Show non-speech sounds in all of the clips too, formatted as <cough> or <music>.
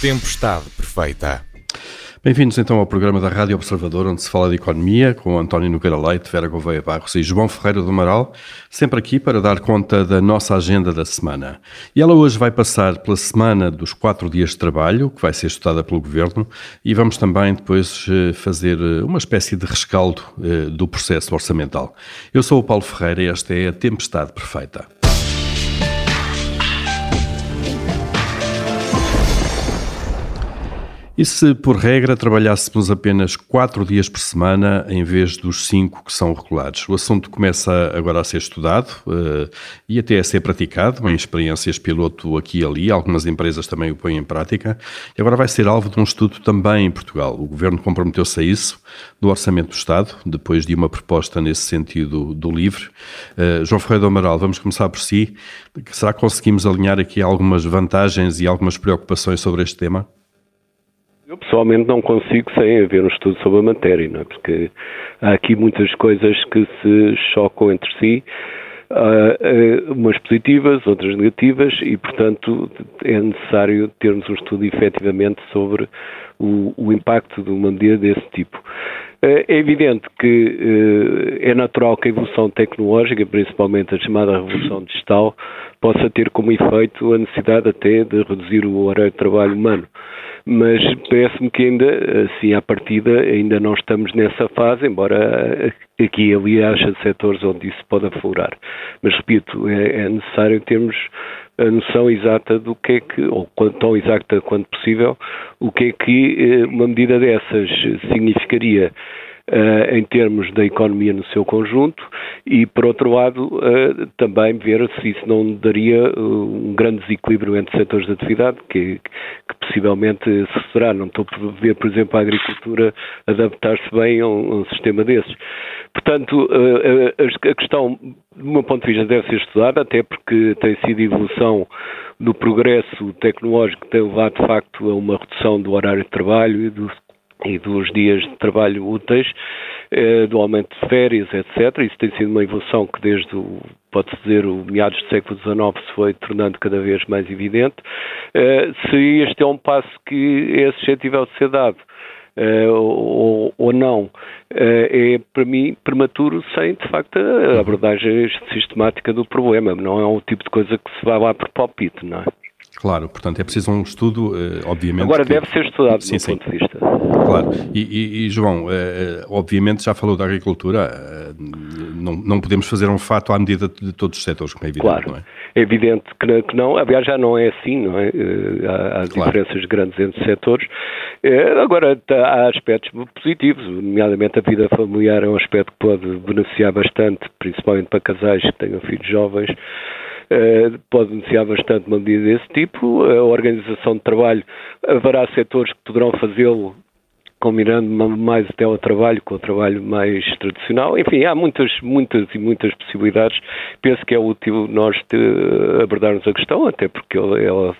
Tempestade Perfeita. Bem-vindos então ao programa da Rádio Observador, onde se fala de economia, com António Nogueira Leite, Vera Gouveia Barros e João Ferreira do Amaral, sempre aqui para dar conta da nossa agenda da semana. E ela hoje vai passar pela semana dos quatro dias de trabalho, que vai ser estudada pelo Governo, e vamos também depois eh, fazer eh, uma espécie de rescaldo eh, do processo orçamental. Eu sou o Paulo Ferreira e esta é a Tempestade Perfeita. E se, por regra, trabalhássemos apenas quatro dias por semana em vez dos cinco que são regulares? O assunto começa agora a ser estudado uh, e até a ser praticado em experiências piloto aqui e ali. Algumas empresas também o põem em prática. E agora vai ser alvo de um estudo também em Portugal. O governo comprometeu-se a isso no Orçamento do Estado, depois de uma proposta nesse sentido do LIVRE. Uh, João Ferreira do Amaral, vamos começar por si. Será que conseguimos alinhar aqui algumas vantagens e algumas preocupações sobre este tema? Eu pessoalmente não consigo sem haver um estudo sobre a matéria, não é? porque há aqui muitas coisas que se chocam entre si, uh, uh, umas positivas, outras negativas, e portanto é necessário termos um estudo efetivamente sobre o, o impacto de uma medida desse tipo. Uh, é evidente que é natural que a evolução tecnológica, principalmente a chamada revolução digital, possa ter como efeito a necessidade até de reduzir o horário de trabalho humano mas parece-me que ainda, assim, à partida, ainda não estamos nessa fase, embora aqui e ali haja setores onde isso pode aflorar. Mas, repito, é, é necessário termos a noção exata do que é que, ou tão exata quanto possível, o que é que eh, uma medida dessas significaria uh, em termos da economia no seu conjunto e, por outro lado, uh, também ver se isso não daria uh, um grande desequilíbrio entre setores de atividade, que, que possivelmente se será. Não estou a ver, por exemplo, a agricultura adaptar-se bem a um, a um, sistema desses. Portanto, a questão, do meu ponto de vista, deve ser estudada, até porque tem sido evolução do progresso tecnológico que tem levado, de facto, a uma redução do horário de trabalho e do e dos dias de trabalho úteis, eh, do aumento de férias, etc. Isso tem sido uma evolução que desde o, pode-se dizer, o meados do século XIX se foi tornando cada vez mais evidente. Eh, se este é um passo que é suscetível de ser dado, Uh, ou, ou, não, é para mim prematuro sem de facto a abordagem sistemática do problema. Não é um tipo de coisa que se vai lá por palpite, não é? Claro, portanto é preciso um estudo, uh, obviamente. Agora que... deve ser estudado sim, do sim. ponto de vista. Claro, e, e, e João, uh, obviamente já falou da agricultura, não, não podemos fazer um fato à medida de todos os setores, como é evidente, claro. não é? É evidente que não, que não, aliás já não é assim, não é? Há, há claro. diferenças grandes entre setores. Agora há aspectos positivos, nomeadamente a vida familiar é um aspecto que pode beneficiar bastante, principalmente para casais que tenham filhos jovens. Eh, pode beneficiar bastante uma medida desse tipo. A organização de trabalho, haverá setores que poderão fazê-lo combinando mais o teletrabalho com o trabalho mais tradicional. Enfim, há muitas, muitas e muitas possibilidades. Penso que é útil nós abordarmos a questão, até porque ela,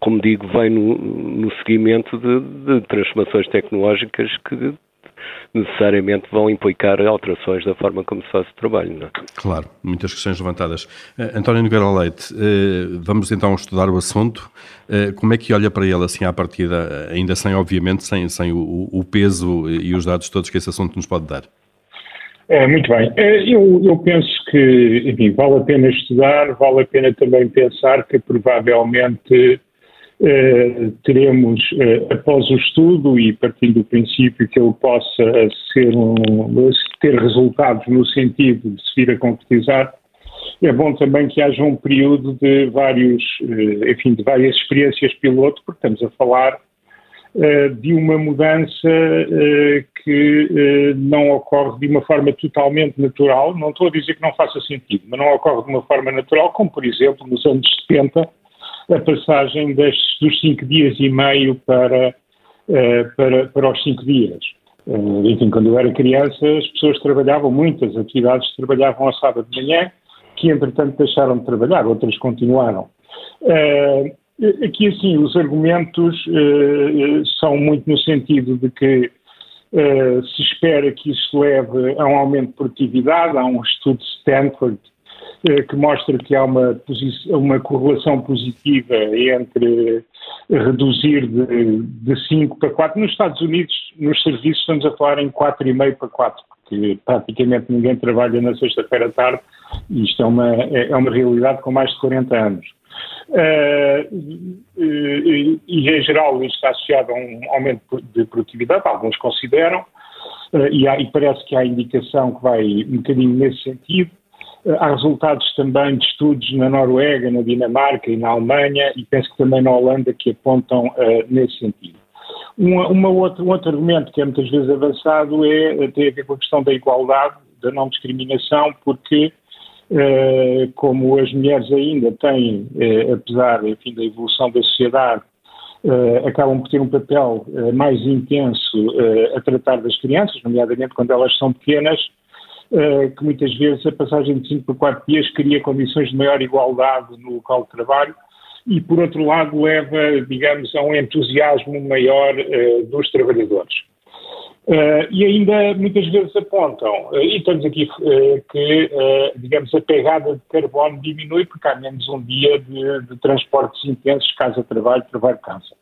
como digo, vem no, no seguimento de, de transformações tecnológicas que necessariamente vão implicar alterações da forma como se faz o trabalho. Não é? Claro, muitas questões levantadas. Uh, António Nogueira Leite, uh, vamos então estudar o assunto. Uh, como é que olha para ele assim à partida, ainda sem, obviamente, sem, sem o, o peso e os dados todos que esse assunto nos pode dar? É, muito bem. Eu, eu, penso que, enfim, vale a pena estudar, vale a pena também pensar que provavelmente teremos, eh, após o estudo e partindo do princípio que ele possa ser um, ter resultados no sentido de se vir a concretizar, é bom também que haja um período de vários, eh, enfim, de várias experiências piloto, porque estamos a falar de uma mudança que não ocorre de uma forma totalmente natural. Não estou a dizer que não faça sentido, mas não ocorre de uma forma natural, como por exemplo nos anos 70 a passagem das, dos cinco dias e meio para, uh, para, para os cinco dias. Uh, enfim, quando eu era criança, as pessoas trabalhavam, muitas atividades trabalhavam ao sábado de manhã, que entretanto deixaram de trabalhar, outras continuaram. Uh, aqui, assim, os argumentos são muito no sentido de que se espera que isso leve a um aumento de produtividade, há um estudo de Stanford que mostra que há uma, uma correlação positiva entre reduzir de, de 5 para 4. Nos Estados Unidos, nos serviços, estamos a falar em 4,5 para 4, porque praticamente ninguém trabalha na sexta-feira à tarde e isto é uma, é, é uma realidade com mais de 40 anos. Uh, e, e, em geral, isto está associado a um aumento de produtividade, alguns consideram, uh, e, há, e, parece que há indicação que vai um bocadinho nesse sentido. Uh, há resultados também de estudos na Noruega, na Dinamarca e na Alemanha, e penso que também na Holanda que apontam nesse sentido. Uma, uma outra, um outro argumento que é muitas vezes avançado é, tem a ver com a questão da igualdade, da não discriminação, porque eh, como as mulheres ainda têm, eh, apesar enfim, da evolução da sociedade, eh, acabam por ter um papel mais intenso a tratar das crianças, nomeadamente quando elas são pequenas, que muitas vezes a passagem de 5 para 4 dias cria condições de maior igualdade no local de trabalho e, por outro lado, leva, digamos, a um entusiasmo maior dos trabalhadores. Uh, e ainda muitas vezes apontam, uh, e estamos aqui uh, que, digamos, a pegada de carbono diminui porque há menos um dia de, de transportes intensos, casa-trabalho, trabalho-casa.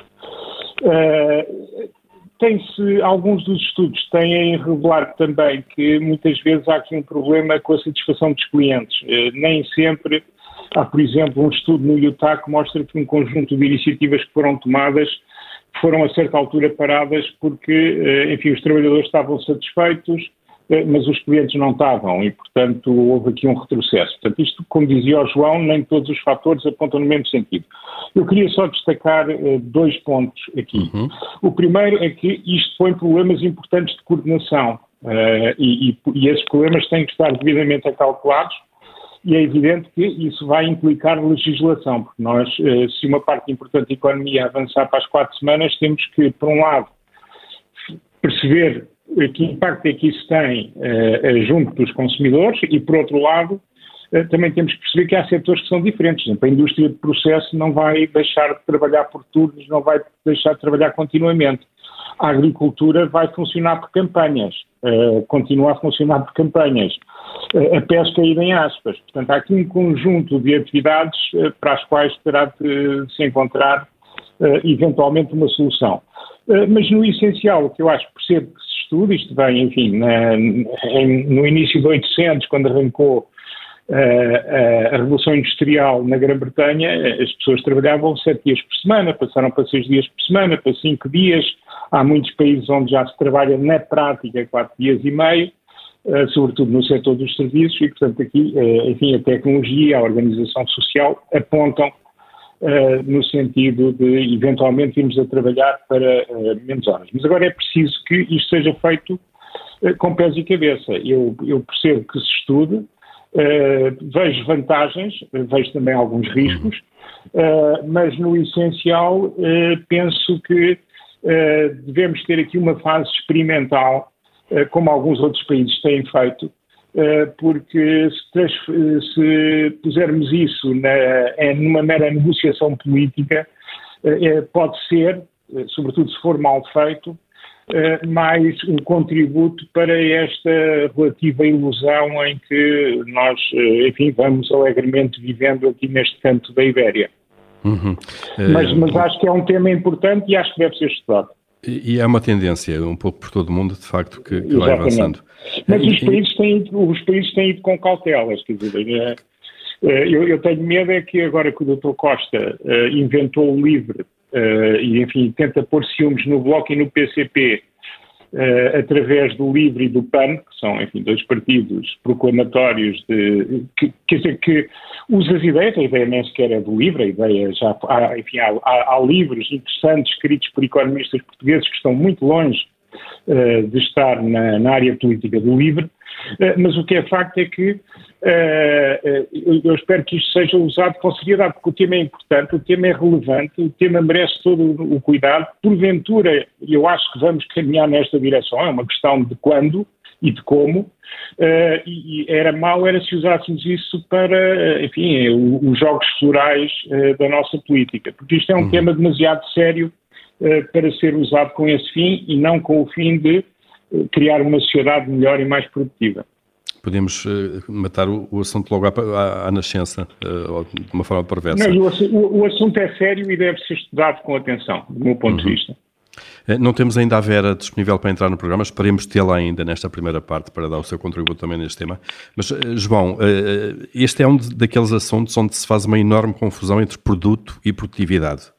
Tem-se, alguns dos estudos têm revelado também que muitas vezes há aqui um problema com a satisfação dos clientes. nem sempre há, por exemplo, um estudo no Utah que mostra que um conjunto de iniciativas que foram tomadas foram a certa altura paradas porque, eh, enfim, os trabalhadores estavam satisfeitos, eh, mas os clientes não estavam e, portanto, houve aqui um retrocesso. Portanto, isto, como dizia o João, nem todos os fatores apontam no mesmo sentido. Eu queria só destacar uh, dois pontos aqui. Uhum. O primeiro é que isto foi problemas importantes de coordenação uh, e, e, e esses problemas têm que estar devidamente acalculados e é evidente que isso vai implicar legislação, porque nós, eh, se uma parte importante da economia avançar para as quatro semanas, temos que, por um lado, perceber que impacto é que isso tem uh, junto dos consumidores e, por outro lado, uh, também temos que perceber que há setores que são diferentes. Por exemplo, a indústria de processo não vai deixar de trabalhar por turnos, não vai deixar de trabalhar continuamente. A agricultura vai funcionar por campanhas, uh, continua a funcionar por campanhas a pesca ir em aspas. Portanto, há aqui um conjunto de atividades eh, para as quais terá de se encontrar eh, eventualmente uma solução. Eh, mas no essencial, o que eu acho percebo que se isto vem, enfim, na, em, no início de 800, quando arrancou a Revolução Industrial na Grã-Bretanha, as pessoas trabalhavam sete dias por semana, passaram para seis dias por semana, para cinco dias. Há muitos países onde já se trabalha na prática quatro dias e meio. Eh, sobretudo no setor dos serviços, e, portanto, aqui, eh, enfim, a tecnologia, a organização social apontam eh, no sentido de, eventualmente, irmos a trabalhar para menos horas. Mas agora é preciso que isto seja feito com pés e cabeça. Eu, eu percebo que se estude, uh, vejo vantagens, vejo também alguns riscos, uh, mas no essencial uh, penso que devemos ter aqui uma fase experimental como alguns outros países têm feito, porque se, se pusermos isso na, numa mera negociação política, eh, pode ser, sobretudo se for mal feito, mais um contributo para esta relativa ilusão em que nós, enfim, vamos alegremente vivendo aqui neste canto da Ibéria. Uhum. Mas, mas acho que é um tema importante e acho que deve ser estudado. E, é uma tendência, um pouco por todo o mundo, de facto, que, que vai avançando. Mas e, os, países têm, ido, os países têm ido com cautelas, quer dizer, é, é, eu, eu, tenho medo é que agora que o Dr. Costa uh, inventou o LIVRE uh, e, enfim, tenta pôr ciúmes no Bloco e no PCP uh, através do LIVRE e do PAN, que são, enfim, dois partidos proclamatórios de. Que, quer dizer, que usa as ideias, a ideia nem sequer é do LIVRE, a ideia já. Há, enfim, há, há, há livros interessantes escritos por economistas portugueses que estão muito longe uh, de estar na, na, área política do LIVRE, mas o que é facto é que Uh, eu espero que isto seja usado com seriedade, porque o tema é importante, o tema é relevante, o tema merece todo o cuidado. Porventura, eu acho que vamos caminhar nesta direção, é uma questão de quando e de como, uh, e, era mau era se usássemos isso para, enfim, os jogos florais uh, da nossa política, porque isto é um uhum. tema demasiado sério para ser usado com esse fim e não com o fim de criar uma sociedade melhor e mais produtiva. podemos uh, matar o, o, assunto logo à, à, à nascença, uh, de uma forma perversa. Não, o, o, assunto é sério e deve ser estudado com atenção, do meu ponto uhum. de vista. Eh, não temos ainda a Vera disponível para entrar no programa, esperemos tê-la ainda nesta primeira parte para dar o seu contributo também neste tema. Mas, João, este é um daqueles assuntos onde se faz uma enorme confusão entre produto e produtividade.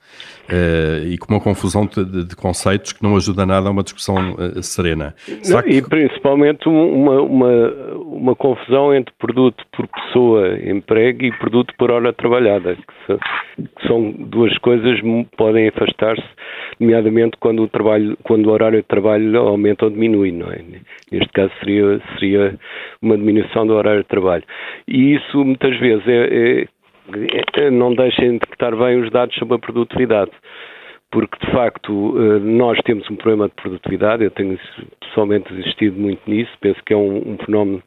Uh, e com uma confusão de, de, conceitos que não ajuda nada a uma discussão uh, serena. Não, que... E principalmente uma, uma, uma, confusão entre produto por pessoa emprego e produto por hora trabalhada, que, são, duas coisas que podem afastar-se, nomeadamente quando o, trabalho, quando o horário de trabalho aumenta ou diminui, não é? Neste caso seria, seria uma diminuição do horário de trabalho. E isso muitas vezes é, é não deixem de detectar bem os dados sobre a produtividade. Porque, de facto, eh, nós temos um problema de produtividade, eu tenho pessoalmente existido muito nisso, penso que é um, um fenómeno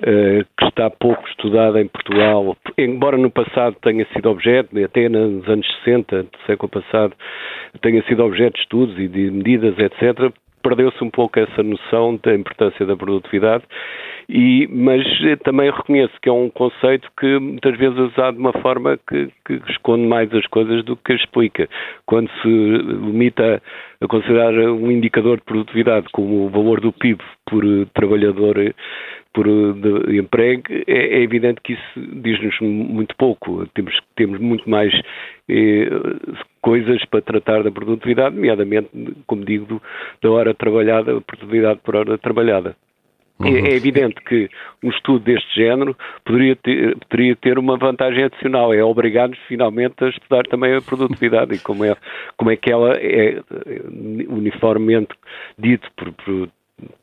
Uh, que está pouco estudado em Portugal, embora no passado tenha sido objeto, até nos anos 60 do século passado, tenha sido objeto de estudos e de medidas, etc., perdeu-se um pouco essa noção da importância da produtividade, e, mas também reconheço que é um conceito que muitas vezes é usado de uma forma que, que esconde mais as coisas do que explica. Quando se limita a considerar um indicador de produtividade como o valor do PIB por trabalhador por de emprego, é, é, evidente que isso diz-nos muito pouco. Temos, temos muito mais eh, coisas para tratar da produtividade, nomeadamente, como digo, do, da hora trabalhada, a produtividade por hora trabalhada. É, uhum. É evidente que um estudo deste género poderia ter, poderia ter uma vantagem adicional, é obrigar-nos finalmente a estudar também a produtividade e como é, como é que ela é uniformemente dito por, por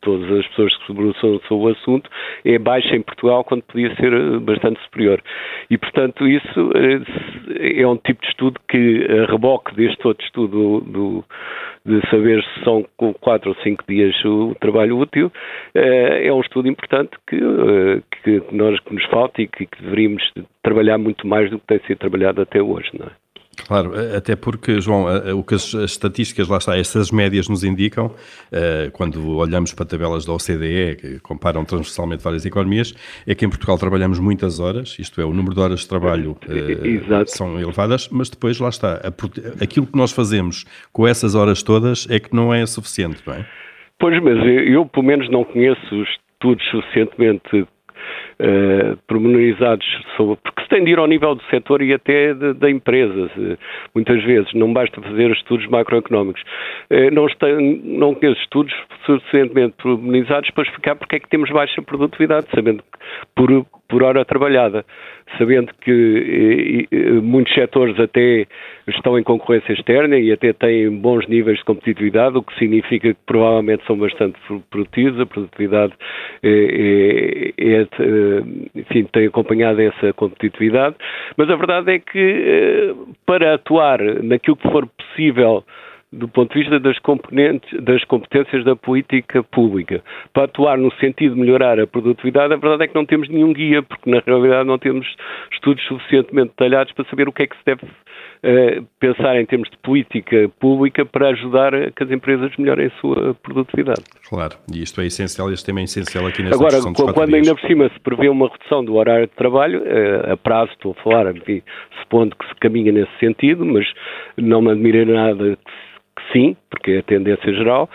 todas as pessoas que se debruçam sobre o assunto, é baixa em Portugal quando podia ser eh, bastante superior. E, portanto, isso eh, é um tipo de estudo que, a reboque deste outro estudo do, de saber se são quatro ou cinco dias o trabalho útil, eh, é um estudo importante que, que, nós, que nos falta e que, que deveríamos trabalhar muito mais do que tem sido trabalhado até hoje, não é? Claro, até porque, João, o que as, estatísticas, lá está, essas médias nos indicam, eh, quando olhamos para tabelas da OCDE, que comparam transversalmente várias economias, é que em Portugal trabalhamos muitas horas, isto é, o número de horas de trabalho uh, são elevadas, mas depois, lá está, aquilo que nós fazemos com essas horas todas é que não é suficiente, não é? Pois, mas eu, eu pelo menos não conheço estudos suficientemente uh, sobre, porque se tem de ir ao nível do setor e até da empresa, muitas vezes, não basta fazer estudos macroeconómicos. Uh, não, tem, não conheço estudos suficientemente pormenorizados para explicar porque é que temos baixa produtividade, sabendo que por, por hora trabalhada sabendo que muitos setores até estão em concorrência externa e até têm bons níveis de competitividade, o que significa que provavelmente são bastante produtivos, a produtividade é, é, é, enfim, tem acompanhado essa competitividade, mas a verdade é que eh, para atuar naquilo que for possível do ponto de vista das, das competências da política pública, para atuar no sentido de melhorar a produtividade, a verdade é que não temos nenhum guia, porque na realidade não temos estudos suficientemente detalhados para saber o que é que se deve uh, pensar em termos de política pública para ajudar a que as empresas melhorem a sua produtividade. Claro, e isto é essencial, este tema é essencial aqui nesta Agora, discussão dos quando ainda por cima se prevê uma redução do horário de trabalho, uh, a prazo estou a falar, enfim, supondo que se caminha nesse sentido, mas não me admira nada que sim, porque é a tendência geral,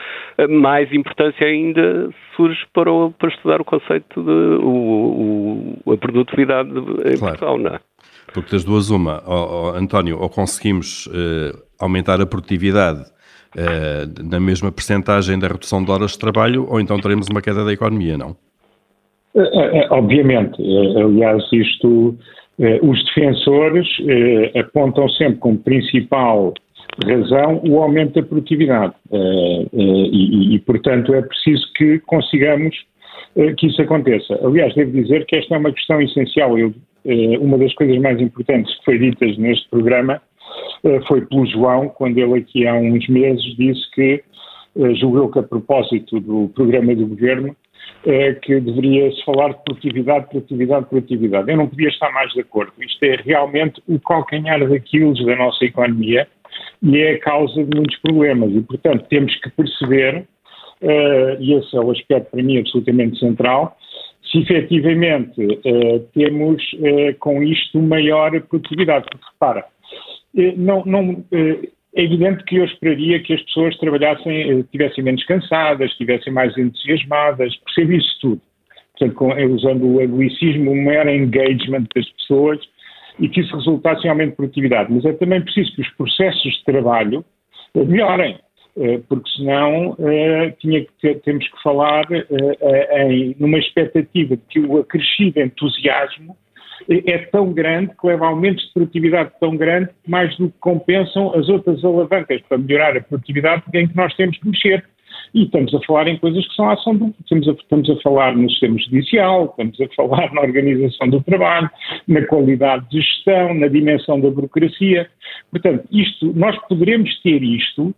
mais importância ainda surge para, o, para estudar o conceito de o, o, a produtividade em claro. Portugal, não é? Porque das duas uma, oh, oh, António, ou conseguimos uh, aumentar a produtividade uh, na mesma percentagem da redução de horas de trabalho, ou então teremos uma queda da economia, não? Uh, obviamente. aliás, isto, os defensores apontam sempre como principal razão o aumento da produtividade. Uh, uh, e, e, portanto, é preciso que consigamos uh, que isso aconteça. Aliás, devo dizer que esta é uma questão essencial. Eu, uma das coisas mais importantes que foi ditas neste programa foi pelo João, quando ele aqui há uns meses disse que, julgou que a propósito do programa do governo, que deveria se falar de produtividade, produtividade, produtividade. Eu não podia estar mais de acordo. Isto é realmente o calcanhar daquilo da nossa economia e é a causa de muitos problemas. E, portanto, temos que perceber, uh, e esse é o aspecto para mim absolutamente central, se efetivamente uh, temos uh, com isto maior produtividade. Porque repara, não, não, é evidente que eu esperaria que as pessoas trabalhassem, estivessem menos cansadas, estivessem mais entusiasmadas, percebo isso tudo. Portanto, com, usando o egoicismo, o maior engagement das pessoas e que isso resultasse em aumento de produtividade. Mas é também preciso que os processos de trabalho melhorem. Eh, porque senão eh, tinha que temos que falar eh, em numa expectativa de que o acrescido entusiasmo é tão grande que leva a aumentos de produtividade tão grande mais do que compensam as outras alavancas para melhorar a produtividade em que nós temos que mexer. E estamos a falar em coisas que são a ação do. Estamos a, estamos a falar no sistema judicial, estamos a falar na organização do trabalho, na qualidade de gestão, na dimensão da burocracia. Portanto, isto, nós poderemos ter isto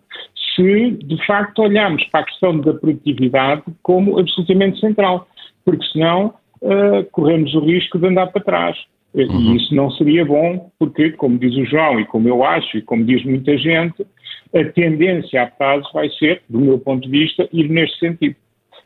se de facto olharmos para a questão da produtividade como absolutamente central, porque senão uh, corremos o risco de andar para trás. Uhum. E isso não seria bom, porque, como diz o João, e como eu acho, e como diz muita gente, a tendência a prazo vai ser, do meu ponto de vista, ir neste sentido.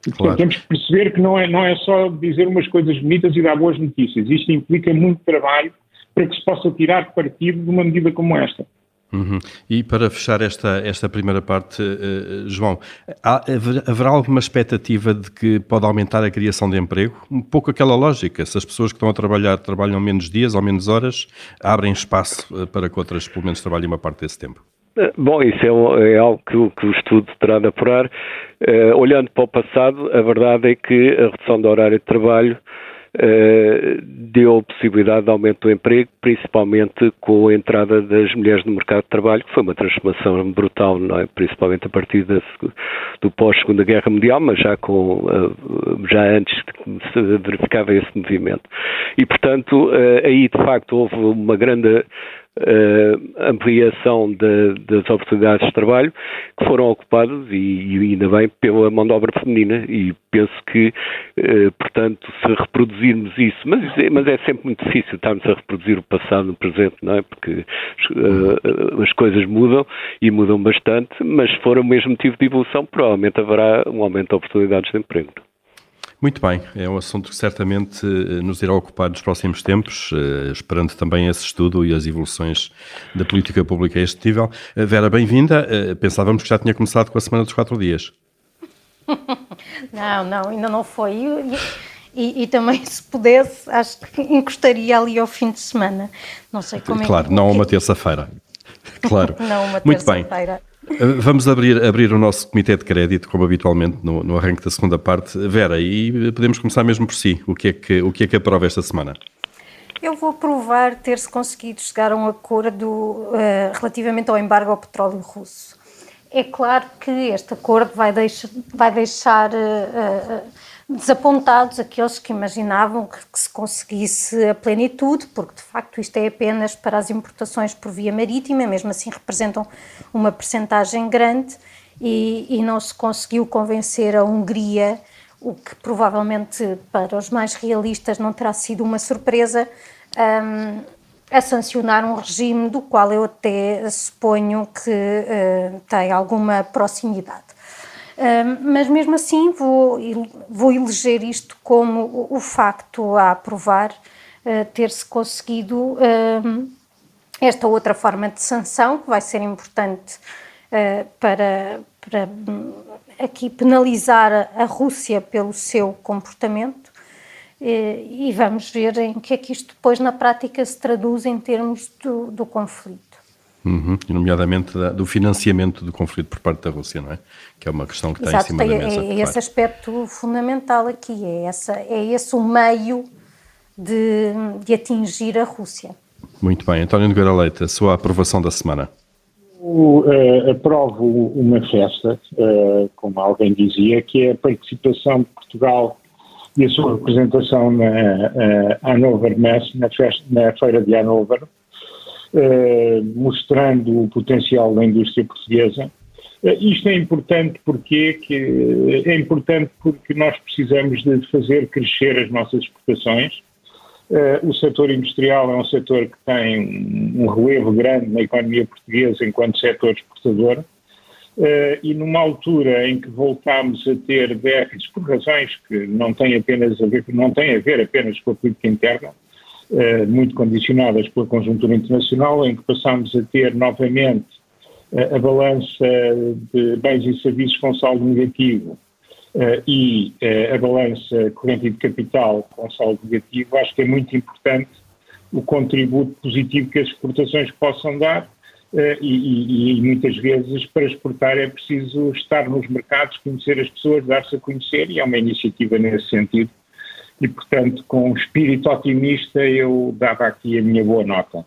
E, portanto, claro. temos que perceber que não é, não é só dizer umas coisas bonitas e dar boas notícias. Isto implica muito trabalho para que se possa tirar partido de uma medida como esta. Uhum. E para fechar esta, esta primeira parte, uh, João, há, haverá alguma expectativa de que pode aumentar a criação de emprego? Um pouco aquela lógica, se as pessoas que estão a trabalhar trabalham menos dias ou menos horas, abrem espaço uh, para que outras pelo menos trabalhem uma parte desse tempo. Bom, isso é, é algo que, que, o estudo terá de apurar. Uh, olhando para o passado, a verdade é que a redução do horário de trabalho uh, deu possibilidade de aumento do emprego, principalmente com a entrada das mulheres no mercado de trabalho, que foi uma transformação brutal, não é? principalmente a partir da, do pós-Segunda Guerra Mundial, mas já, com, uh, já antes se verificava esse movimento. E, portanto, aí de facto houve uma grande ampliação de, das oportunidades de trabalho que foram ocupadas e, e, ainda bem pela mão de obra feminina e penso que, uh, portanto, se reproduzirmos isso, mas, mas é sempre muito difícil estarmos a reproduzir o passado no presente, não é? Porque uh, as coisas mudam e mudam bastante, mas se for o mesmo motivo de evolução, provavelmente haverá um aumento de oportunidades de emprego. Muito bem, é um assunto que certamente eh, nos irá ocupar nos próximos tempos, eh, esperando também esse estudo e as evoluções da política pública a este nível. Eh, Vera, bem-vinda. Pensávamos que já tinha começado com a Semana dos Quatro Dias. <laughs> Não, não, ainda não foi. E, e, e, também, <laughs> se pudesse, acho que encostaria ali ao fim de semana. Não sei como claro, é que... não uma terça-feira. Claro. <laughs> não uma Muito bem. Vamos abrir, abrir o nosso comitê de crédito, como habitualmente no, no arranque da segunda parte. Vera, e podemos começar mesmo por si. O que é que, o que, é que aprova esta semana? Eu vou provar ter-se conseguido chegar a um acordo uh, relativamente ao embargo ao petróleo russo. É claro que este acordo vai, deixa, vai deixar uh, uh, desapontados aqueles que imaginavam que, que, se conseguisse a plenitude, porque de facto isto é apenas para as importações por via marítima, mesmo assim representam uma percentagem grande e, e não se conseguiu convencer a Hungria, o que provavelmente para os mais realistas não terá sido uma surpresa, um, a sancionar um regime do qual eu até suponho que uh, tem alguma proximidade mas mesmo assim vou, vou eleger isto como o, facto a aprovar uh, ter-se conseguido esta outra forma de sanção, que vai ser importante uh, para, para um, aqui penalizar a, a Rússia pelo seu comportamento. E vamos ver em que é que isto depois na prática se traduz em termos do, do conflito. Uhum, nomeadamente da, do financiamento do conflito por parte da Rússia, não é? Que é uma questão que está Exato, em cima é, da mesa. É, é esse aspecto fundamental aqui, é, essa, é esse o meio de, de atingir a Rússia. Muito bem. António Nogueira Leite, a sua aprovação da semana. Eu, uh, aprovo uma festa, uh, como alguém dizia, que é a participação de Portugal e a sua representação na uh, Hanover Mess, na, festa, na Feira de Hanover, eh, mostrando o potencial da indústria portuguesa. Uh, isto é importante porque que, é importante porque nós precisamos de fazer crescer as nossas exportações. Uh, o setor industrial é um setor que tem um relevo grande na economia portuguesa enquanto setor exportador Uh, e numa altura em que voltámos a ter déficits por razões que não têm apenas a ver, não têm a ver apenas com a política interna, uh, muito condicionadas pela conjuntura internacional, em que passámos a ter novamente uh, a balança de bens e serviços com saldo negativo e a balança corrente de capital com saldo negativo, acho que é muito importante o contributo positivo que as exportações possam dar Uh, e, e, muitas vezes para exportar é preciso estar nos mercados, conhecer as pessoas, dar-se a conhecer e é uma iniciativa nesse sentido. E, portanto, com um espírito otimista, eu dava aqui a minha boa nota.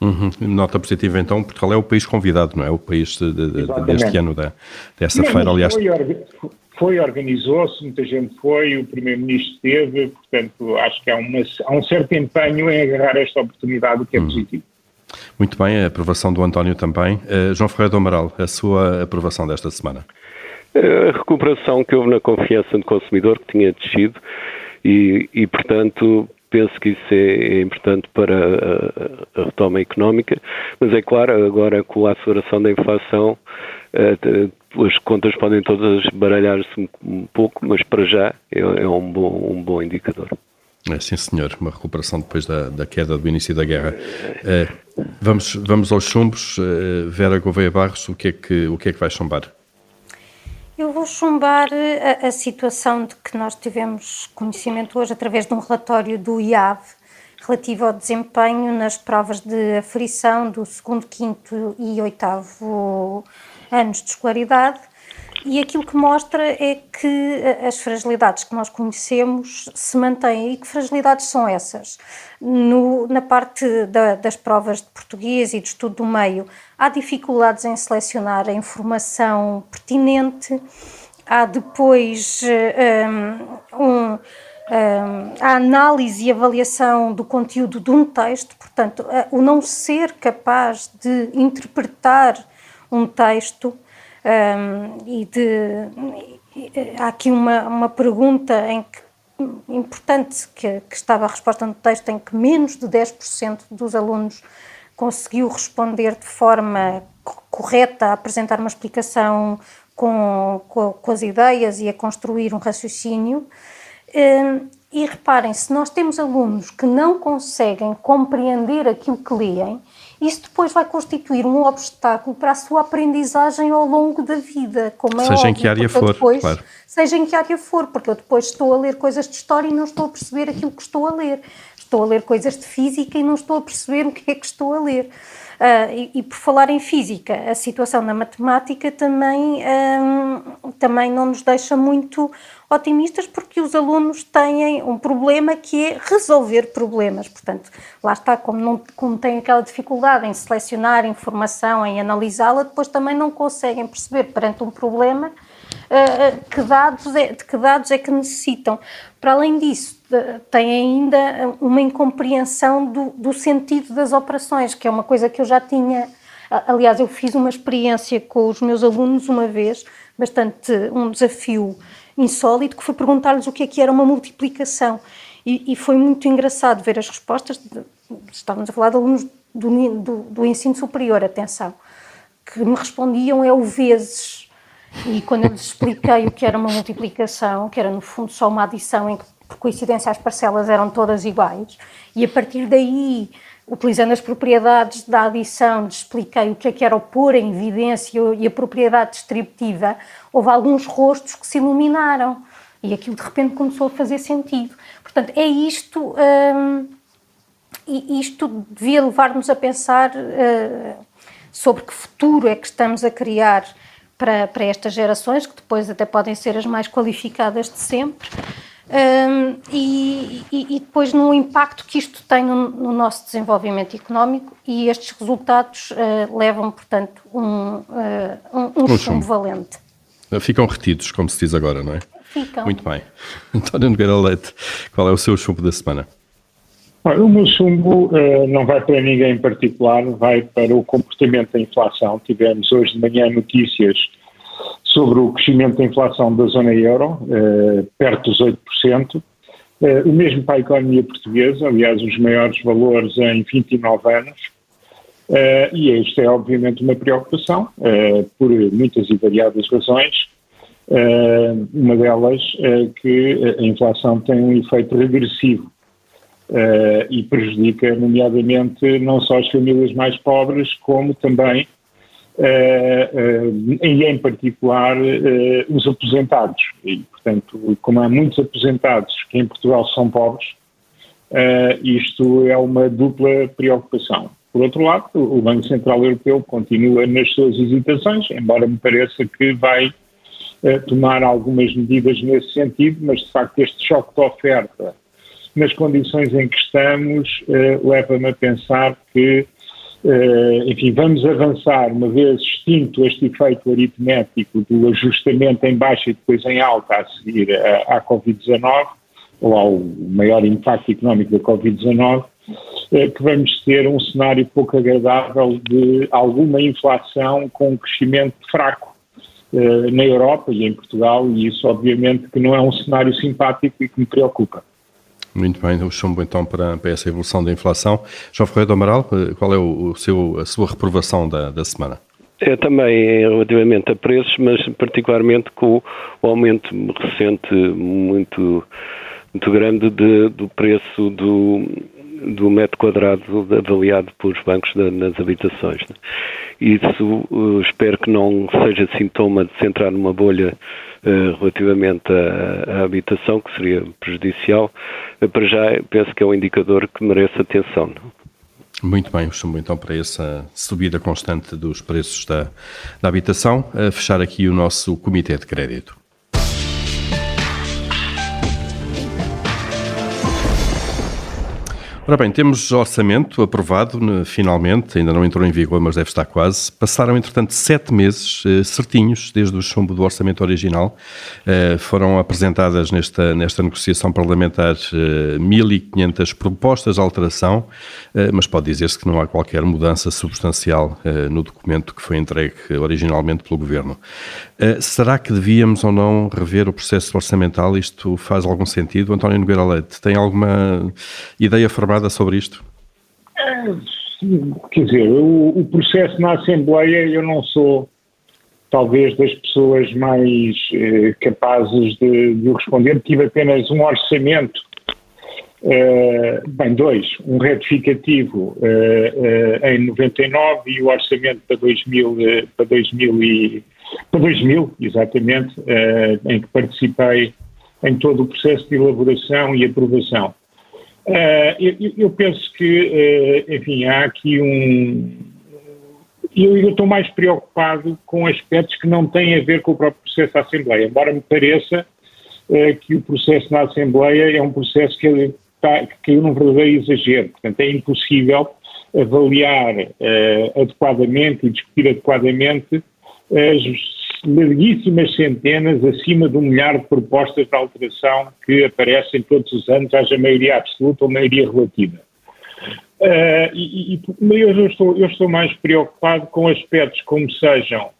Uhum. Nota positiva, então, Portugal é o país convidado, não é? O país de, de, de, deste ano, da, dessa não, feira, aliás. Foi, foi organizou-se, muita gente foi, o Primeiro-Ministro esteve, portanto, acho que há, uma, há um certo empenho em agarrar esta oportunidade, o que é uhum. positivo. Muito bem, a aprovação do António também. Uh, João Ferreira do Amaral, a sua aprovação desta semana? A recuperação que houve na confiança do consumidor, que tinha descido, e, e portanto, penso que isso é, é importante para a, a, retoma económica, mas é claro, agora com a aceleração da inflação, uh, as contas podem todas baralhar-se um, pouco, mas para já é, é um, bom, um bom indicador. É, sim, senhor, uma recuperação depois da, da queda do início da guerra. É, vamos, vamos aos chumbos. É, Vera Gouveia Barros, o que, é que, o que é que vai chumbar? Eu vou chumbar a, a, situação de que nós tivemos conhecimento hoje através de um relatório do IAV relativo ao desempenho nas provas de aferição do segundo, quinto e oitavo anos de escolaridade e aquilo que mostra é que eh, as fragilidades que nós conhecemos se mantêm. E que fragilidades são essas? No, na parte da, das provas de português e de estudo do meio, há dificuldades em selecionar a informação pertinente, há depois eh, um, um a análise e avaliação do conteúdo de um texto, portanto, o não ser capaz de interpretar um texto um, e de, há aqui uma, uma pergunta em que, importante que, que estava a resposta no texto em que menos de 10% dos alunos conseguiu responder de forma correta, apresentar uma explicação com, com, com, as ideias e a construir um raciocínio. E reparem, se nós temos alunos que não conseguem compreender aquilo que leem, isso depois vai constituir um obstáculo para a sua aprendizagem ao longo da vida. Como é seja óbvio, em que área for, depois, claro. Seja em que área for, porque eu depois estou a ler coisas de história e não estou a perceber aquilo que estou a ler. Estou a ler coisas de física e não estou a perceber o que é que estou a ler. Uh, e, e, por falar em física, a situação na matemática também, um, também não nos deixa muito otimistas porque os alunos têm um problema que é resolver problemas. Portanto, lá está, como, não, como têm aquela dificuldade em selecionar informação, em analisá-la, depois também não conseguem perceber perante um problema uh, que dados é, de que dados é que necessitam. Para além disso, tem ainda uma incompreensão do, do sentido das operações, que é uma coisa que eu já tinha. Aliás, eu fiz uma experiência com os meus alunos uma vez, bastante um desafio insólito, que foi perguntar-lhes o que é que era uma multiplicação. E, e foi muito engraçado ver as respostas. De, estávamos a falar de alunos do, do, do, ensino superior, atenção, que me respondiam é o vezes. E quando eu lhes expliquei o que era uma multiplicação, que era no fundo só uma adição em que, por coincidência, as parcelas eram todas iguais, e a partir daí utilizando as propriedades da adição, expliquei o que é que era o pôr em evidência e a propriedade distributiva, houve alguns rostos que se iluminaram e aquilo de repente começou a fazer sentido. Portanto, é isto, hum, e isto devia levar-nos a pensar uh, sobre que futuro é que estamos a criar para, para estas gerações, que depois até podem ser as mais qualificadas de sempre um, e, e, depois no impacto que isto tem no, no nosso desenvolvimento económico e estes resultados uh, levam, portanto, um, uh, um, um, um chumbo valente. Ficam retidos, como se diz agora, não é? Ficam. Muito bem. <laughs> António Nogueira Leite, qual é o seu chumbo da semana? O meu chumbo uh, não vai para ninguém em particular, vai para o comportamento da inflação. Tivemos hoje de manhã notícias sobre o crescimento da inflação da zona euro, eh, perto dos 8%. Eh, o mesmo para a economia portuguesa, aliás, os maiores valores em 29 anos. e esta é obviamente uma preocupação, por muitas e variadas razões, uma delas é que a inflação tem um efeito regressivo e prejudica, nomeadamente, não só as famílias mais pobres, como também, e em particular, os aposentados. E, portanto, como há muitos aposentados que em Portugal são pobres, isto é uma dupla preocupação. Por outro lado, o Banco Central Europeu continua nas suas hesitações, embora me pareça que vai tomar algumas medidas nesse sentido, mas de facto este choque de oferta nas condições em que estamos, leva-me a pensar que, uh, enfim, vamos avançar, uma vez extinto este efeito aritmético do ajustamento em baixa e depois em alta a seguir à, à Covid-19, ou ao maior impacto económico da Covid-19, uh, que vamos ter um cenário pouco agradável de alguma inflação com um crescimento fraco na Europa e em Portugal, e isso obviamente que não é um cenário simpático e que me preocupa. Muito bem, o chumbo então para, para, essa evolução da inflação. João Ferreira do Amaral, eh, qual é o, o seu, a sua reprovação da, da semana? É também relativamente a preços, mas particularmente com o aumento recente muito, muito grande de, do preço do, do metro quadrado avaliado pelos bancos da, nas habitações. Né? Isso uh, espero que não seja sintoma de se entrar numa bolha relativamente à, à, habitação, que seria prejudicial. Uh, para já, penso que é um indicador que merece atenção. Muito bem, chamo então para essa subida constante dos preços da, da habitação. A fechar aqui o nosso Comitê de Crédito. Ora bem, temos orçamento aprovado, finalmente, ainda não entrou em vigor, mas deve estar quase. Passaram, entretanto, sete meses eh, certinhos desde o chumbo do orçamento original. Eh, foram apresentadas nesta, nesta negociação parlamentar eh, 1.500 propostas de alteração, eh, mas pode dizer-se que não há qualquer mudança substancial eh, no documento que foi entregue originalmente pelo Governo. Eh, será que devíamos ou não rever o processo orçamental? Isto faz algum sentido? António Nogueira Leite, tem alguma ideia formada? Sobre isto? É, quer dizer, o, o, processo na Assembleia, eu não sou talvez das pessoas mais eh, capazes de, de responder. Tive apenas um orçamento, eh, bem, dois, um retificativo eh, eh em 99 e o orçamento para 2000, eh, para 2000, e, para 2000 exatamente, em que participei em todo o processo de elaboração e aprovação. Eu, eu, penso que, uh, enfim, há aqui um. Eu, estou mais preocupado com aspectos que não têm a ver com o próprio processo da Assembleia, embora me pareça uh, que o processo na Assembleia é um processo que, está, que caiu num verdadeiro exagero. Portanto, é impossível avaliar adequadamente e discutir adequadamente as larguíssimas centenas, acima de um milhar de propostas de alteração que aparecem todos os anos, haja maioria absoluta ou maioria relativa. Uh, e, e, eu, estou, eu estou mais preocupado com aspectos como sejam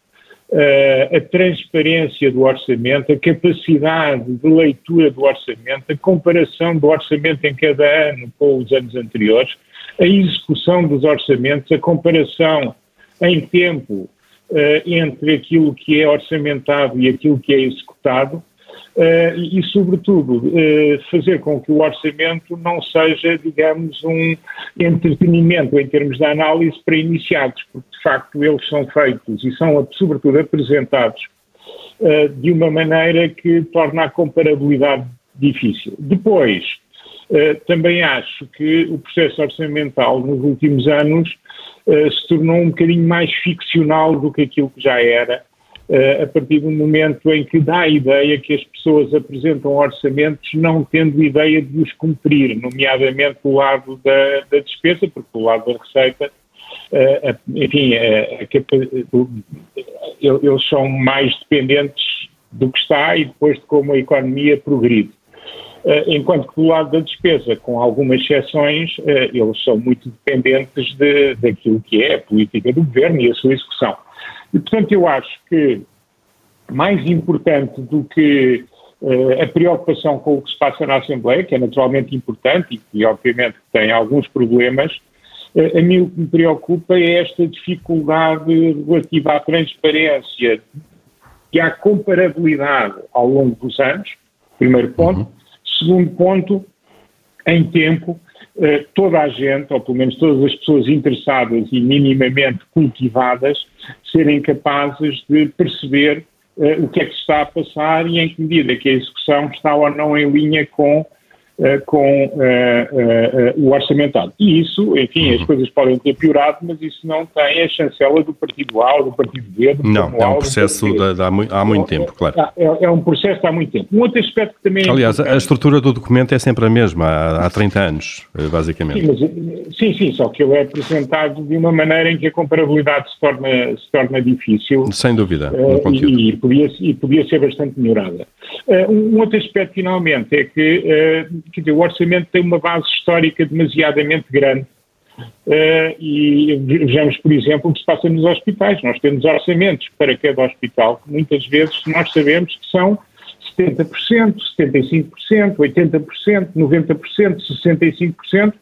uh, a transparência do orçamento, a capacidade de leitura do orçamento, a comparação do orçamento em cada ano com os anos anteriores, a execução dos orçamentos, a comparação em tempo entre aquilo que é orçamentado e aquilo que é executado, uh, e, sobretudo, uh, fazer com que o orçamento não seja, digamos, um entretenimento em termos de análise para iniciados, porque de facto eles são feitos e são, sobretudo, apresentados de uma maneira que torna a comparabilidade difícil. Depois, também acho que o processo orçamental nos últimos anos uh, se tornou um bocadinho mais ficcional do que aquilo que já era, uh, a partir do momento em que dá a ideia que as pessoas apresentam orçamentos não tendo ideia de os cumprir, nomeadamente do lado da, da despesa, porque do lado da receita, uh, enfim, eles são mais dependentes do que está e depois de como a economia progride. Eh, enquanto que do lado da despesa, com algumas exceções, eh, eles são muito dependentes de, daquilo que é a política do governo e a sua execução. E, portanto, eu acho que mais importante do que uh, a preocupação com o que se passa na Assembleia, que é naturalmente importante e que, obviamente, tem alguns problemas, a mim o que me preocupa é esta dificuldade relativa à transparência e à comparabilidade ao longo dos anos, primeiro ponto. Uhum. Segundo ponto, em tempo, eh, toda a gente, ou pelo menos todas as pessoas interessadas e minimamente cultivadas, serem capazes de perceber uh, o que é que se está a passar e em que medida que a execução está ou não em linha com com uh, uh, o orçamentário. E isso, enfim, as uhum. coisas podem ter piorado, mas isso não tem a chancela do Partido A ou do Partido B. Do não, é um processo de, há, muito, tempo, claro. É, é, um processo de há muito tempo. Um outro aspecto que também... Aliás, a estrutura do documento é sempre a mesma, há, há 30 anos, basicamente. Sim, mas, sim, sim, só que ele é apresentado de uma maneira em que a comparabilidade se torna, se torna difícil. Sem dúvida, e, e, podia, e podia ser bastante melhorada. um outro aspecto, finalmente, é que quer dizer, o orçamento tem uma base histórica demasiadamente grande. Uh, e vejamos, por exemplo, o que se passa nos hospitais. Nós temos orçamentos para cada hospital que muitas vezes nós sabemos que são 70%, 75%, 80%, 90%, 65%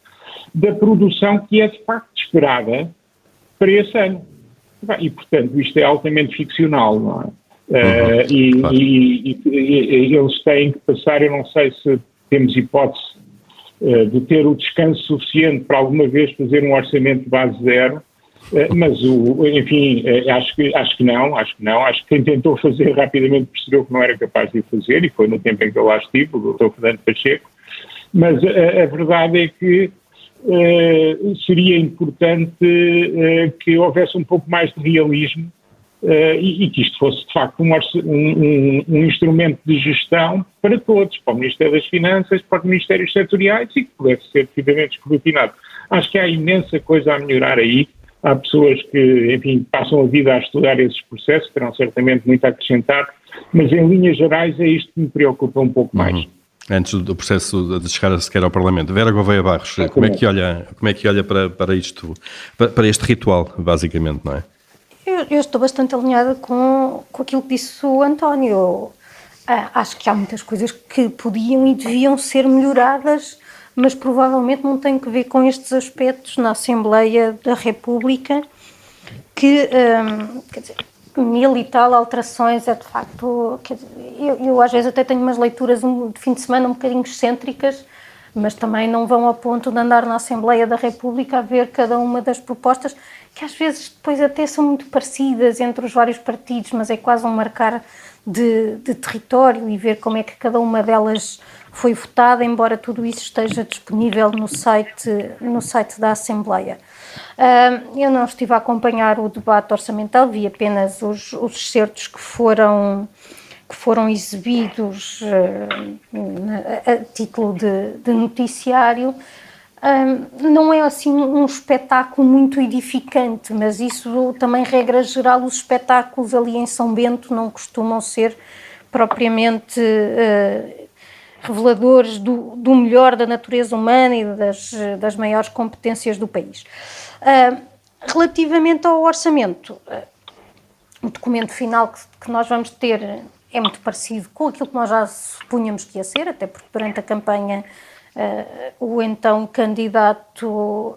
da produção que é de facto esperada para esse ano. E, portanto, isto é altamente ficcional, não é? Uhum, uh, e, claro. e, e, e, eles têm que passar, eu não sei se temos hipótese uh, de ter o descanso suficiente para alguma vez fazer um orçamento de base zero, uh, mas, o, enfim, uh, acho, que, acho que não, acho que não. Acho que quem tentou fazer <laughs> rapidamente percebeu que não era capaz de o fazer, e foi no tempo em que eu lá estive, o Dr. Fernando Pacheco, mas a verdade é que seria importante que houvesse um pouco mais de realismo Uh, e, e, que isto fosse de facto um, um, um, instrumento de gestão para todos, para o Ministério das Finanças, para os Ministérios Setoriais e que pudesse ser devidamente escrutinado. Acho que há imensa coisa a melhorar aí. Há pessoas que, enfim, passam a vida a estudar esses processos, terão certamente muito a acrescentar, mas em linhas gerais é isto que me preocupa um pouco mais. Uhum. Antes do processo de chegar sequer ao Parlamento. Vera Gouveia Barros, como é que olha, como é que olha para, para isto, para, para este ritual, basicamente, não é? Eu, eu, estou bastante alinhada com, com aquilo que disse o António. Ah, acho que há muitas coisas que podiam e deviam ser melhoradas, mas provavelmente não têm que ver com estes aspectos na Assembleia da República, que, hum, quer dizer, mil e tal alterações é de facto. Dizer, eu, eu, às vezes até tenho umas leituras de fim de semana um bocadinho excêntricas, mas também não vão ao ponto de andar na Assembleia da República a ver cada uma das propostas que às vezes depois até são muito parecidas entre os vários partidos, mas é quase um marcar de, de território e ver como é que cada uma delas foi votada, embora tudo isso esteja disponível no site, no site da Assembleia. Eu não estive a acompanhar o debate orçamental, vi apenas os, os excertos que foram, que foram exibidos a, a, título de, de noticiário não é assim um espetáculo muito edificante, mas isso também, regra geral, os espetáculos ali em São Bento não costumam ser propriamente uh, reveladores do, do, melhor da natureza humana e das, das maiores competências do país. Uh, relativamente ao orçamento, uh, o documento final que, que nós vamos ter é muito parecido com aquilo que nós já supunhamos que ia ser, até porque durante a campanha Uh, o então candidato uh,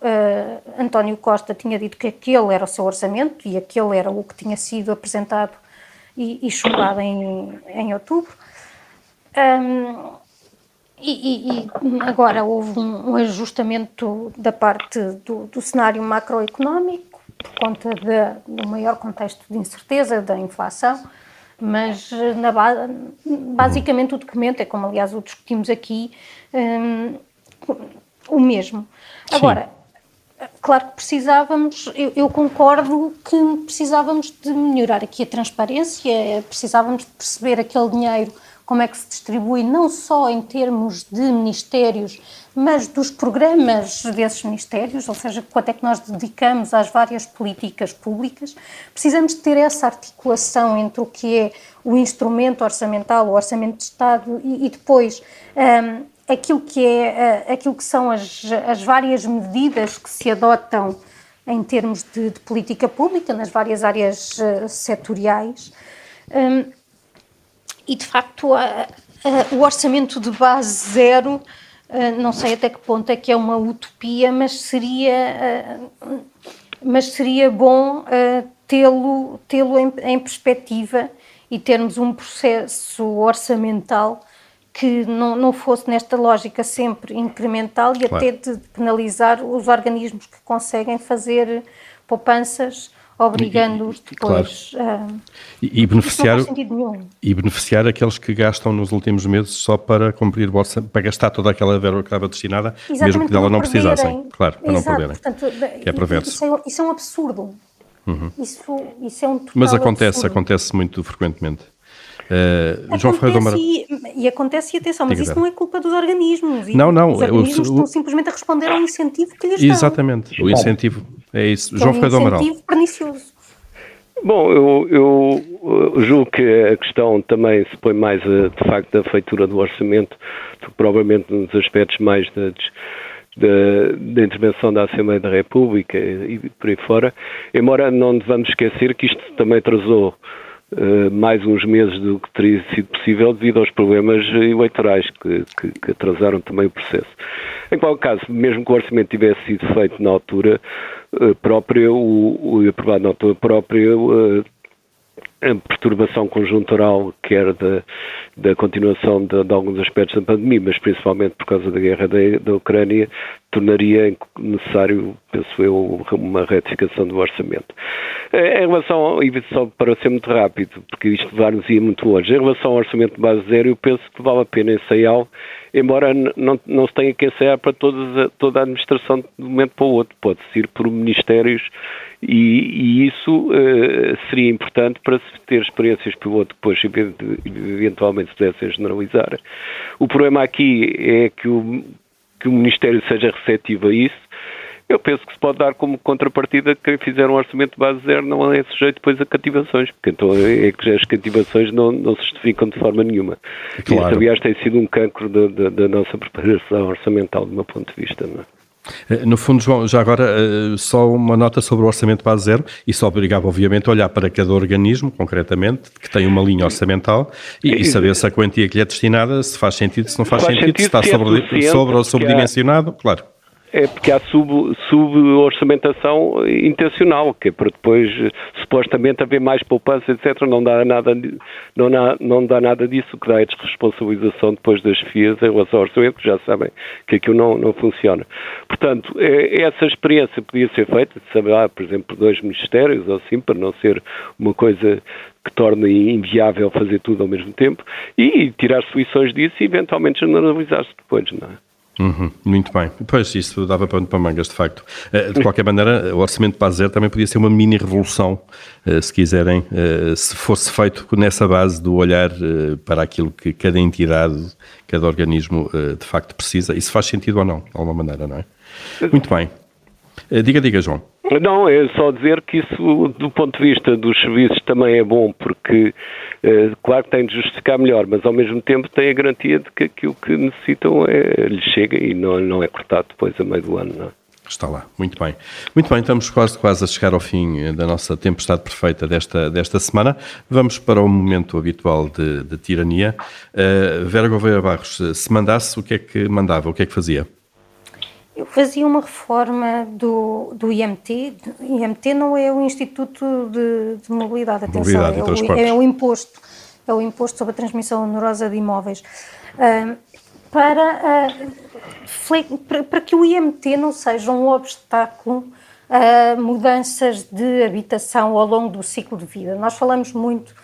António Costa tinha dito que aquele era o seu orçamento e aquele era o que tinha sido apresentado e, e chumbado em, em outubro. Um, e, e, agora houve um, um ajustamento da parte do, do, cenário macroeconómico por conta de, do maior contexto de incerteza da inflação, mas na, basicamente o documento é como aliás o discutimos aqui um, o mesmo. Sim. Agora, claro que precisávamos, eu, eu, concordo que precisávamos de melhorar aqui a transparência, precisávamos de perceber aquele dinheiro, como é que se distribui, não só em termos de ministérios, mas dos programas desses ministérios, ou seja, quanto é que nós dedicamos às várias políticas públicas. Precisamos ter essa articulação entre o que é o instrumento orçamental, o orçamento de Estado, e, e depois um, aquilo que, é, aquilo que são as, as várias medidas que se adotam em termos de, de política pública nas várias áreas uh, setoriais. Um, e, de facto, a, a, o orçamento de base zero Uh, não sei até que ponto é que é uma utopia, mas seria, uh, mas seria bom uh, tê-lo tê em, em perspectiva e termos um processo orçamental que não, não fosse nesta lógica sempre incremental e claro. até de penalizar os organismos que conseguem fazer poupanças obrigando-os depois claro. a. E, e beneficiar, e beneficiar aqueles que gastam nos últimos meses só para cumprir bolsa, para gastar toda aquela verba que estava destinada, Exatamente, mesmo que dela não precisassem. Claro, para Exato, não perderem. Portanto, é perverso. Isso é, isso é um absurdo. Uhum. Isso, isso é um Mas acontece, absurdo. acontece muito frequentemente. Uh, João Ferreira do E, e acontece, e atenção, mas isso não é culpa dos organismos. Não, não. Os organismos o, estão simplesmente a responder ao incentivo que lhes dão. Exatamente, o incentivo é isso. Que João é um Ferreira do Amaral. incentivo pernicioso. Bom, eu, eu, julgo que a questão também se põe mais, a, de facto, da feitura do orçamento, do que provavelmente nos aspectos mais da, da, da, intervenção da Assembleia da República e por aí fora, embora não devamos esquecer que isto também atrasou uh, mais uns meses do que teria sido possível devido aos problemas eleitorais que, que, que, atrasaram também o processo. Em qualquer caso, mesmo que o orçamento tivesse sido feito na altura própria, o, o aprovado na altura própria, uh, a perturbação conjuntural, quer da, da continuação de, de, alguns aspectos da pandemia, mas principalmente por causa da guerra da, da Ucrânia, tornaria necessário, penso eu, uma retificação do orçamento. Eh, em relação, e só para ser muito rápido, porque isto vai-nos ir muito longe, em relação ao orçamento de base zero, eu penso que vale a pena ensaiá-lo, embora não, não se tenha que ensaiar para todas, toda a administração de um momento para o outro, pode-se ir por ministérios e, e isso uh, seria importante para se ter experiências piloto depois eventualmente se pudessem generalizar. O problema aqui é que o, que o Ministério seja receptivo a isso. Eu penso que se pode dar como contrapartida que quem fizer um orçamento de base zero não é sujeito depois a cativações, porque então é que as cativações não, não se justificam de forma nenhuma. Claro. Isso, aliás, tem sido um cancro da, da, da nossa preparação orçamental, do meu ponto de vista. Não é? Eh, no fundo, João, já agora eh, só uma nota sobre o orçamento base zero, isso obrigava obviamente a olhar para cada organismo, concretamente, que tem uma linha orçamental e, e saber se a quantia que lhe é destinada, se faz sentido, se não faz, faz sentido, sentido, se está sobre, sobre ou sobredimensionado, claro é porque há sub-orçamentação sub intencional, que é para depois supostamente haver mais poupança, etc. Não dá nada, não, dá, não dá nada disso, o que dá é desresponsabilização depois das FIAs em relação ao orçamento, já sabem que aquilo não, não funciona. Portanto, é, essa experiência podia ser feita, sabe lá, por exemplo, dois ministérios ou assim, para não ser uma coisa que torne inviável fazer tudo ao mesmo tempo, e tirar soluções disso e eventualmente generalizar-se depois, não é? Uhum, muito bem. Pois, isso dava pano para mangas, de facto. Eh, de qualquer maneira, o orçamento para zero também podia ser uma mini revolução, eh, se quiserem, eh, se fosse feito nessa base do olhar para aquilo que cada entidade, cada organismo de facto precisa. Isso faz sentido ou não, de alguma maneira, não é? Muito bem. Diga, diga, João. Não, é só dizer que isso, do ponto de vista dos serviços, também é bom, porque, é, claro tem de justificar melhor, mas ao mesmo tempo tem a garantia de que aquilo que necessitam é, lhe chega e não, não é cortado depois a meio do ano, não é? Está lá, muito bem. Muito bem, estamos quase, quase a chegar ao fim eh, da nossa tempestade perfeita desta, desta semana. Vamos para o momento habitual de, de tirania. Uh, Vera Gouveia Barros, se mandasse, o que é que mandava, o que é que fazia? Eu fazia uma reforma do, do IMT. IMT não é o Instituto de, de Mobilidade, atenção, Mobilidade é, o, é, o, imposto, é o imposto sobre a transmissão onerosa de imóveis. Uh, para, uh, para que o IMT não seja um obstáculo a mudanças de habitação ao longo do ciclo de vida. Nós falamos muito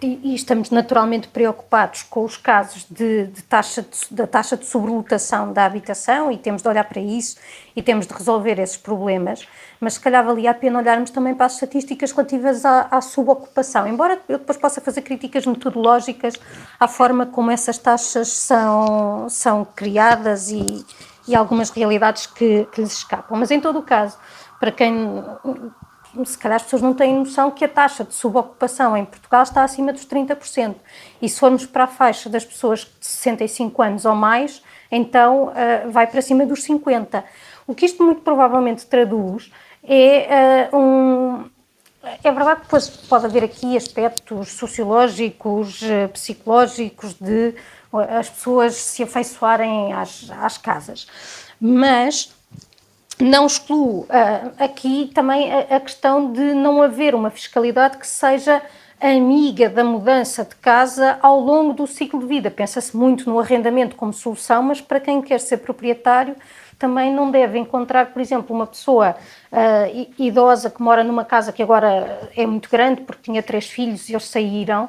e estamos naturalmente preocupados com os casos de, de taxa de, da taxa de sobrelotação da habitação e temos de olhar para isso e temos de resolver esses problemas, mas se calhar valia a pena olharmos também para as estatísticas relativas à, à subocupação, embora eu depois possa fazer críticas metodológicas à forma como essas taxas são, são criadas e, e algumas realidades que, que lhes escapam, mas em todo o caso, para quem se calhar as pessoas não têm noção que a taxa de subocupação em Portugal está acima dos 30%. E se formos para a faixa das pessoas de 65 anos ou mais, então uh, vai para cima dos 50. O que isto muito provavelmente traduz é uh, um, é verdade que depois pode haver aqui aspectos sociológicos, eh, psicológicos de as pessoas se afeiçoarem às, às casas. Mas não excluo uh, aqui também a, a, questão de não haver uma fiscalidade que seja amiga da mudança de casa ao longo do ciclo de vida. Pensa-se muito no arrendamento como solução, mas para quem quer ser proprietário também não deve encontrar, por exemplo, uma pessoa uh, idosa que mora numa casa que agora é muito grande porque tinha três filhos e eles saíram.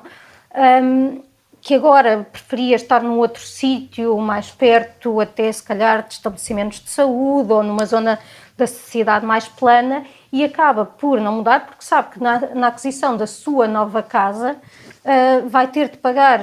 Um, que agora preferia estar num outro sítio, mais perto, até se calhar de estabelecimentos de saúde ou numa zona da cidade mais plana e acaba por não mudar porque sabe que na, na aquisição da sua nova casa uh, vai ter de pagar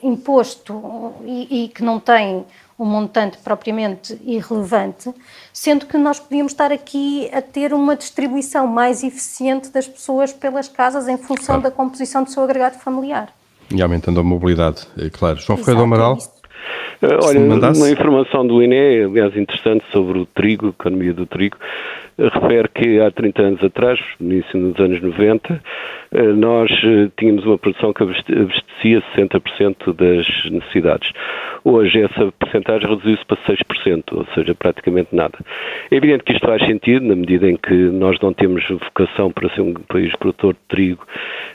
imposto e, e que não tem um montante propriamente irrelevante, sendo que nós podíamos estar aqui a ter uma distribuição mais eficiente das pessoas pelas casas em função claro. da composição do seu agregado familiar. E aumentando a mobilidade, é claro. João Ferreira do Amaral? Uh, olha, uma informação do INE, aliás, interessante sobre o trigo, a economia do trigo, uh, refere que há 30 anos atrás, no início dos anos 90, uh, nós tínhamos uma produção que abastecia 60% das necessidades. Hoje essa porcentagem reduziu-se para 6%, ou seja, praticamente nada. É evidente que isto faz sentido na medida em que nós não temos vocação para ser um país produtor de trigo,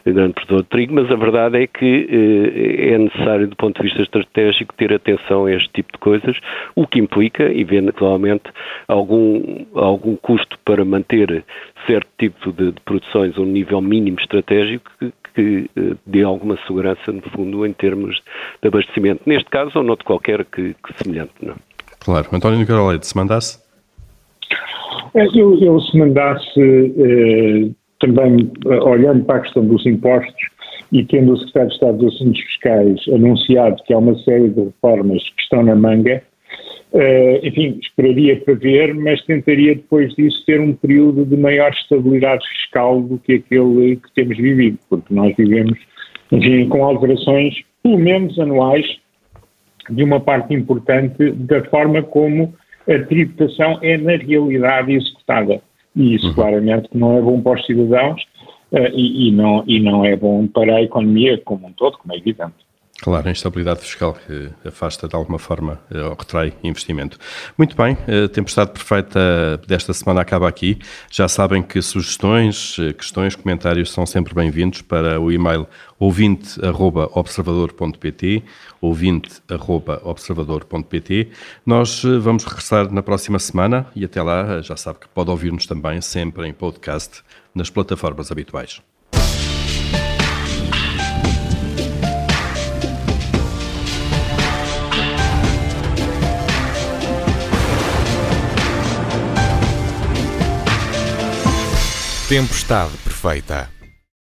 um grande produtor de trigo, mas a verdade é que eh, é necessário, do ponto de vista estratégico, ter atenção a este tipo de coisas, o que implica, eventualmente, algum, algum custo para manter certo tipo de, de produções a um nível mínimo estratégico que, que eh, dê alguma segurança, no fundo, em termos de abastecimento. Neste caso ou noutro qualquer que, que semelhante. Não? Claro. António Nicolete, se mandasse? É, eu, eu se mandasse, eh, também eh, olhando para a questão dos impostos e tendo o Secretário de Estado dos Assuntos Fiscais anunciado que há uma série de reformas que estão na manga, Uh, enfim, esperaria para ver, mas tentaria depois disso ter um período de maior estabilidade fiscal do que aquele que temos vivido, porque nós vivemos, enfim, com alterações, pelo menos anuais, de uma parte importante da forma como a tributação é na realidade executada. E isso, uhum. claramente, não é bom para os cidadãos e, e, não, e não é bom para a economia como um todo, como é evidente. Claro, a instabilidade fiscal que afasta de alguma forma eh, ou retrai investimento. Muito bem, a tempestade perfeita desta semana acaba aqui. Já sabem que sugestões, eh, questões, comentários são sempre bem-vindos para o e-mail ouvinte.observador.pt ouvinte.observador.pt Nós eh, vamos regressar na próxima semana e até lá já sabe que pode ouvir-nos também sempre em podcast nas plataformas habituais. Tempestade perfeita.